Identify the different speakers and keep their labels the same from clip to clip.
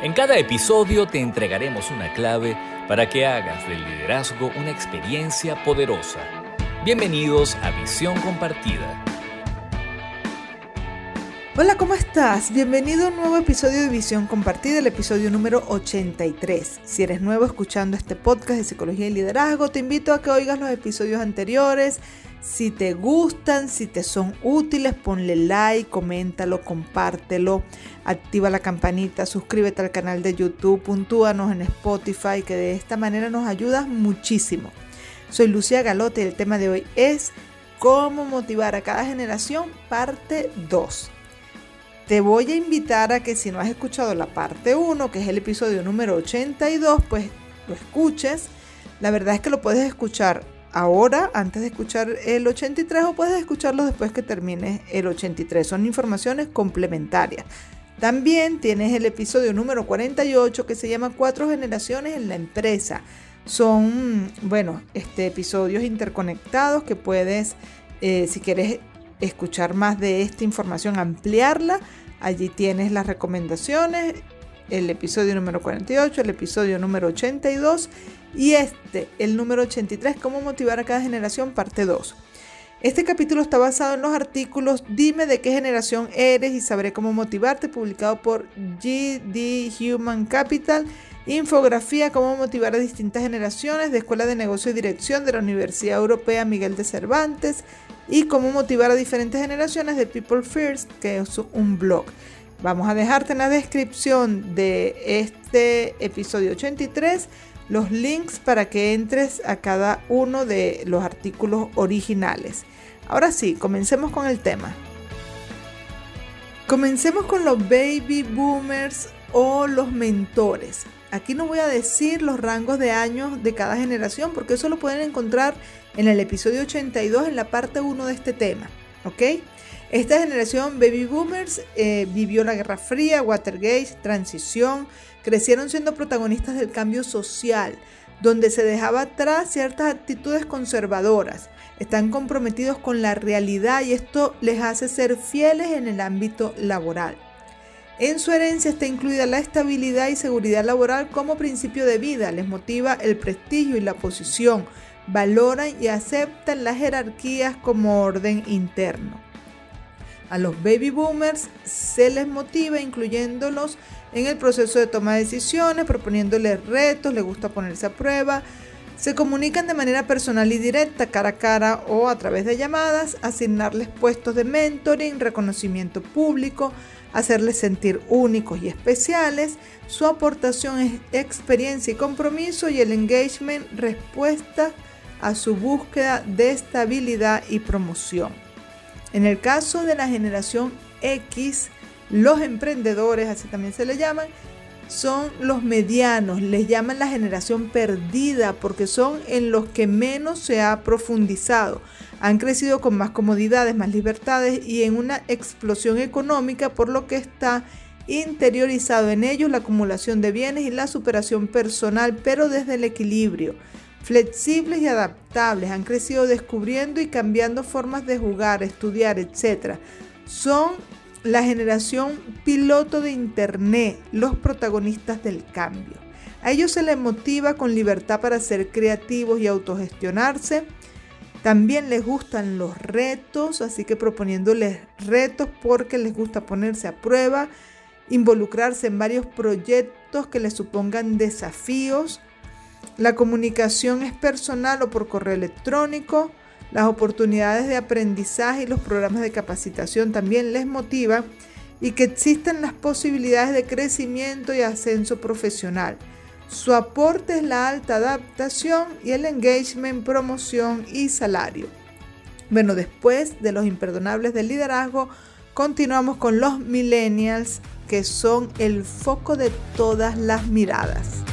Speaker 1: En cada episodio te entregaremos una clave para que hagas del liderazgo una experiencia poderosa. Bienvenidos a Visión Compartida.
Speaker 2: Hola, ¿cómo estás? Bienvenido a un nuevo episodio de Visión Compartida, el episodio número 83. Si eres nuevo escuchando este podcast de psicología y liderazgo, te invito a que oigas los episodios anteriores si te gustan, si te son útiles, ponle like, coméntalo, compártelo, activa la campanita, suscríbete al canal de YouTube, puntúanos en Spotify, que de esta manera nos ayudas muchísimo. Soy Lucía Galote y el tema de hoy es cómo motivar a cada generación, parte 2. Te voy a invitar a que si no has escuchado la parte 1, que es el episodio número 82, pues lo escuches. La verdad es que lo puedes escuchar ahora antes de escuchar el 83 o puedes escucharlo después que termine el 83. Son informaciones complementarias. También tienes el episodio número 48 que se llama Cuatro generaciones en la empresa. Son, bueno, este, episodios interconectados que puedes, eh, si quieres escuchar más de esta información, ampliarla. Allí tienes las recomendaciones, el episodio número 48, el episodio número 82 y este, el número 83, cómo motivar a cada generación, parte 2. Este capítulo está basado en los artículos Dime de qué generación eres y sabré cómo motivarte, publicado por GD Human Capital. Infografía, cómo motivar a distintas generaciones de Escuela de Negocio y Dirección de la Universidad Europea Miguel de Cervantes. Y cómo motivar a diferentes generaciones de People First, que es un blog. Vamos a dejarte en la descripción de este episodio 83 los links para que entres a cada uno de los artículos originales. Ahora sí, comencemos con el tema. Comencemos con los baby boomers o los mentores. Aquí no voy a decir los rangos de años de cada generación porque eso lo pueden encontrar en el episodio 82 en la parte 1 de este tema. ¿Ok? Esta generación baby boomers eh, vivió la Guerra Fría, Watergate, transición, crecieron siendo protagonistas del cambio social, donde se dejaba atrás ciertas actitudes conservadoras. Están comprometidos con la realidad y esto les hace ser fieles en el ámbito laboral. En su herencia está incluida la estabilidad y seguridad laboral como principio de vida. Les motiva el prestigio y la posición. Valoran y aceptan las jerarquías como orden interno. A los baby boomers se les motiva incluyéndolos en el proceso de toma de decisiones, proponiéndoles retos, les gusta ponerse a prueba. Se comunican de manera personal y directa, cara a cara o a través de llamadas, asignarles puestos de mentoring, reconocimiento público, hacerles sentir únicos y especiales. Su aportación es experiencia y compromiso y el engagement respuesta a su búsqueda de estabilidad y promoción. En el caso de la generación X, los emprendedores, así también se le llaman, son los medianos, les llaman la generación perdida porque son en los que menos se ha profundizado. Han crecido con más comodidades, más libertades y en una explosión económica, por lo que está interiorizado en ellos la acumulación de bienes y la superación personal, pero desde el equilibrio. Flexibles y adaptables, han crecido descubriendo y cambiando formas de jugar, estudiar, etc. Son la generación piloto de Internet, los protagonistas del cambio. A ellos se les motiva con libertad para ser creativos y autogestionarse. También les gustan los retos, así que proponiéndoles retos porque les gusta ponerse a prueba, involucrarse en varios proyectos que les supongan desafíos. La comunicación es personal o por correo electrónico. Las oportunidades de aprendizaje y los programas de capacitación también les motivan y que existen las posibilidades de crecimiento y ascenso profesional. Su aporte es la alta adaptación y el engagement, promoción y salario. Bueno, después de los imperdonables del liderazgo, continuamos con los millennials, que son el foco de todas las miradas.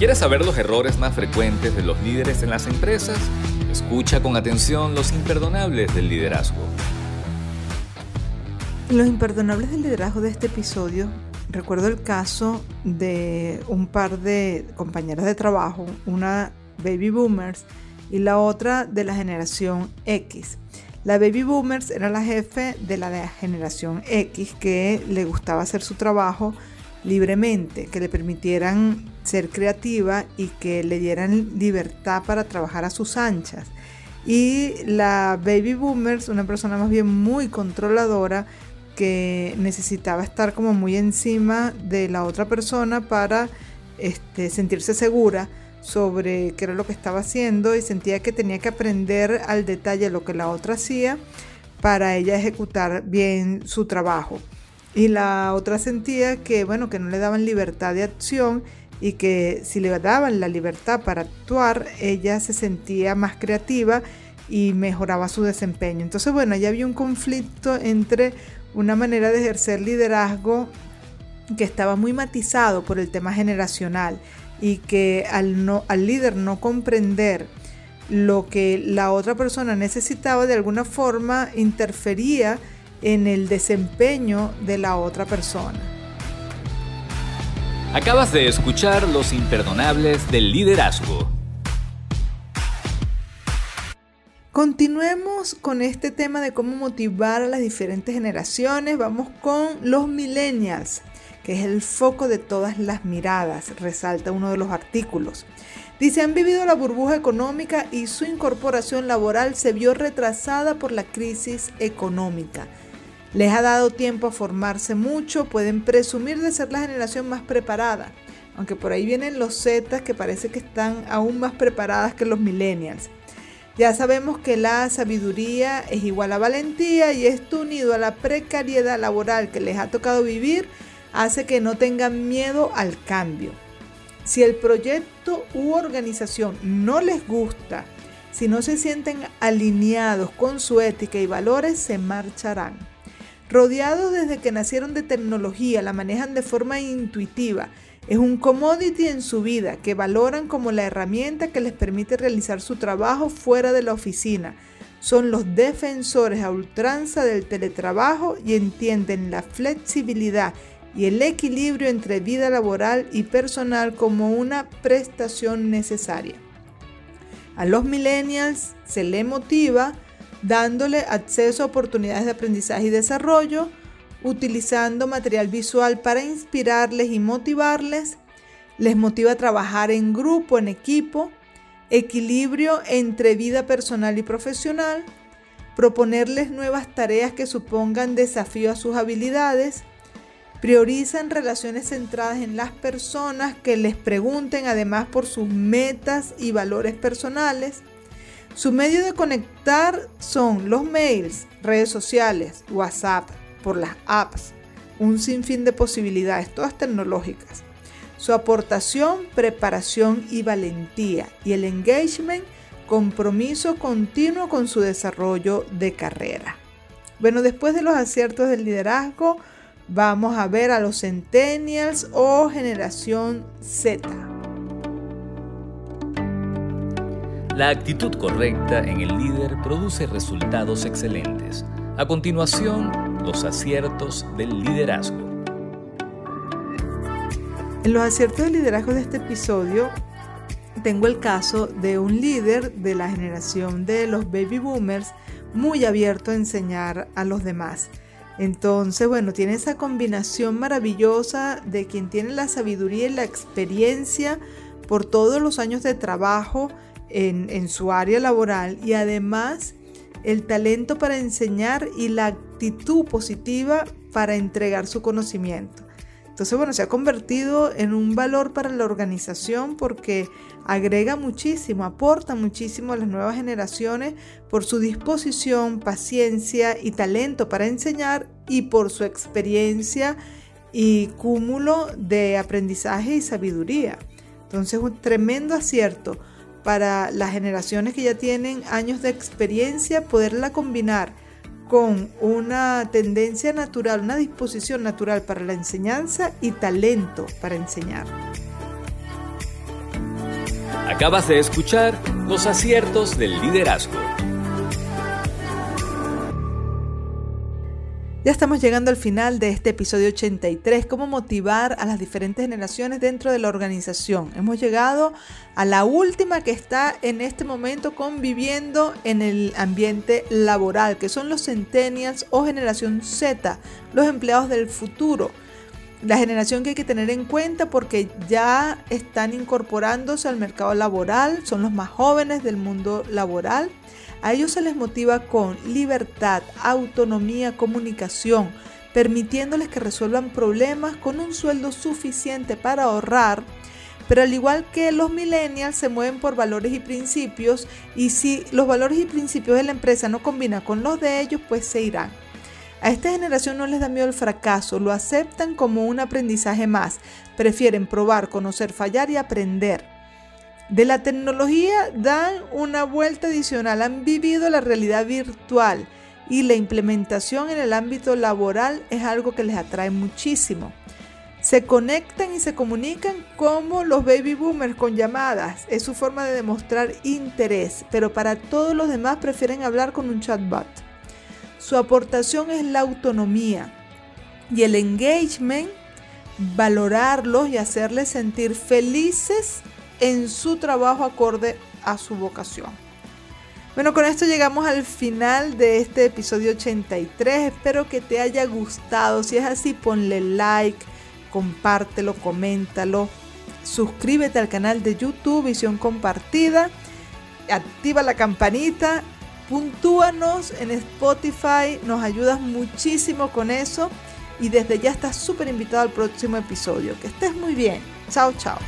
Speaker 1: ¿Quieres saber los errores más frecuentes de los líderes en las empresas? Escucha con atención los imperdonables del liderazgo.
Speaker 2: los imperdonables del liderazgo de este episodio, recuerdo el caso de un par de compañeras de trabajo, una baby boomers y la otra de la generación X. La baby boomers era la jefe de la generación X que le gustaba hacer su trabajo libremente, que le permitieran ser creativa y que le dieran libertad para trabajar a sus anchas. Y la baby boomers, una persona más bien muy controladora, que necesitaba estar como muy encima de la otra persona para este, sentirse segura sobre qué era lo que estaba haciendo y sentía que tenía que aprender al detalle lo que la otra hacía para ella ejecutar bien su trabajo. Y la otra sentía que, bueno, que no le daban libertad de acción y que si le daban la libertad para actuar, ella se sentía más creativa y mejoraba su desempeño. Entonces, bueno, ya había un conflicto entre una manera de ejercer liderazgo que estaba muy matizado por el tema generacional y que al, no, al líder no comprender lo que la otra persona necesitaba, de alguna forma interfería en el desempeño de la otra persona.
Speaker 1: Acabas de escuchar Los Imperdonables del Liderazgo.
Speaker 2: Continuemos con este tema de cómo motivar a las diferentes generaciones. Vamos con los millennials, que es el foco de todas las miradas, resalta uno de los artículos. Dice, han vivido la burbuja económica y su incorporación laboral se vio retrasada por la crisis económica. Les ha dado tiempo a formarse mucho, pueden presumir de ser la generación más preparada, aunque por ahí vienen los Zetas que parece que están aún más preparadas que los millennials. Ya sabemos que la sabiduría es igual a valentía y esto unido a la precariedad laboral que les ha tocado vivir hace que no tengan miedo al cambio. Si el proyecto u organización no les gusta, si no se sienten alineados con su ética y valores, se marcharán. Rodeados desde que nacieron de tecnología, la manejan de forma intuitiva. Es un commodity en su vida que valoran como la herramienta que les permite realizar su trabajo fuera de la oficina. Son los defensores a ultranza del teletrabajo y entienden la flexibilidad y el equilibrio entre vida laboral y personal como una prestación necesaria. A los millennials se les motiva dándole acceso a oportunidades de aprendizaje y desarrollo, utilizando material visual para inspirarles y motivarles, les motiva a trabajar en grupo, en equipo, equilibrio entre vida personal y profesional, proponerles nuevas tareas que supongan desafío a sus habilidades, priorizan relaciones centradas en las personas que les pregunten además por sus metas y valores personales, su medio de conectar son los mails, redes sociales, WhatsApp, por las apps, un sinfín de posibilidades, todas tecnológicas. Su aportación, preparación y valentía. Y el engagement, compromiso continuo con su desarrollo de carrera. Bueno, después de los aciertos del liderazgo, vamos a ver a los centennials o generación Z.
Speaker 1: La actitud correcta en el líder produce resultados excelentes. A continuación, los aciertos del liderazgo.
Speaker 2: En los aciertos del liderazgo de este episodio tengo el caso de un líder de la generación de los baby boomers muy abierto a enseñar a los demás. Entonces, bueno, tiene esa combinación maravillosa de quien tiene la sabiduría y la experiencia por todos los años de trabajo en, su área laboral y además el talento para enseñar y la actitud positiva para entregar su conocimiento. Entonces, bueno, se ha convertido en un valor para la organización porque agrega muchísimo, aporta muchísimo a las nuevas generaciones por su disposición, paciencia y talento para enseñar y por su experiencia y cúmulo de aprendizaje y sabiduría. Entonces, un tremendo acierto para las generaciones que ya tienen años de experiencia, poderla combinar con una tendencia natural, una disposición natural para la enseñanza y talento para enseñar.
Speaker 1: Acabas de escuchar los aciertos del liderazgo.
Speaker 2: Ya estamos llegando al final de este episodio 83, cómo motivar a las diferentes generaciones dentro de la organización. Hemos llegado a la última que está en este momento conviviendo en el ambiente laboral, que son los centennials o generación Z, los empleados del futuro. La generación que hay que tener en cuenta porque ya están incorporándose al mercado laboral, son los más jóvenes del mundo laboral a ellos se les motiva con libertad, autonomía, comunicación, permitiéndoles que resuelvan problemas con un sueldo suficiente para ahorrar, pero al igual que los millennials se mueven por valores y principios y si los valores y principios de la empresa no combinan con los de ellos, pues se irán. A esta generación no les da miedo el fracaso, lo aceptan como un aprendizaje más, prefieren probar, conocer, fallar y aprender de la tecnología dan una vuelta adicional, han vivido la realidad virtual y la implementación en el ámbito laboral es algo que les atrae muchísimo. Se conectan y se comunican como los baby boomers con llamadas. Es su forma de demostrar interés, pero para todos los demás prefieren hablar con un chatbot. Su aportación es la autonomía y el engagement, valorarlos y hacerles sentir felices en su trabajo acorde a su vocación. Bueno, con esto llegamos al final de este episodio 83. Espero que te haya gustado. Si es así, ponle like, compártelo, coméntalo. Suscríbete al canal de YouTube Visión Compartida. Activa la campanita. Puntúanos en Spotify. Nos ayudas muchísimo con eso. Y desde ya estás súper invitado al próximo episodio. Que estés muy bien. Chao, chao.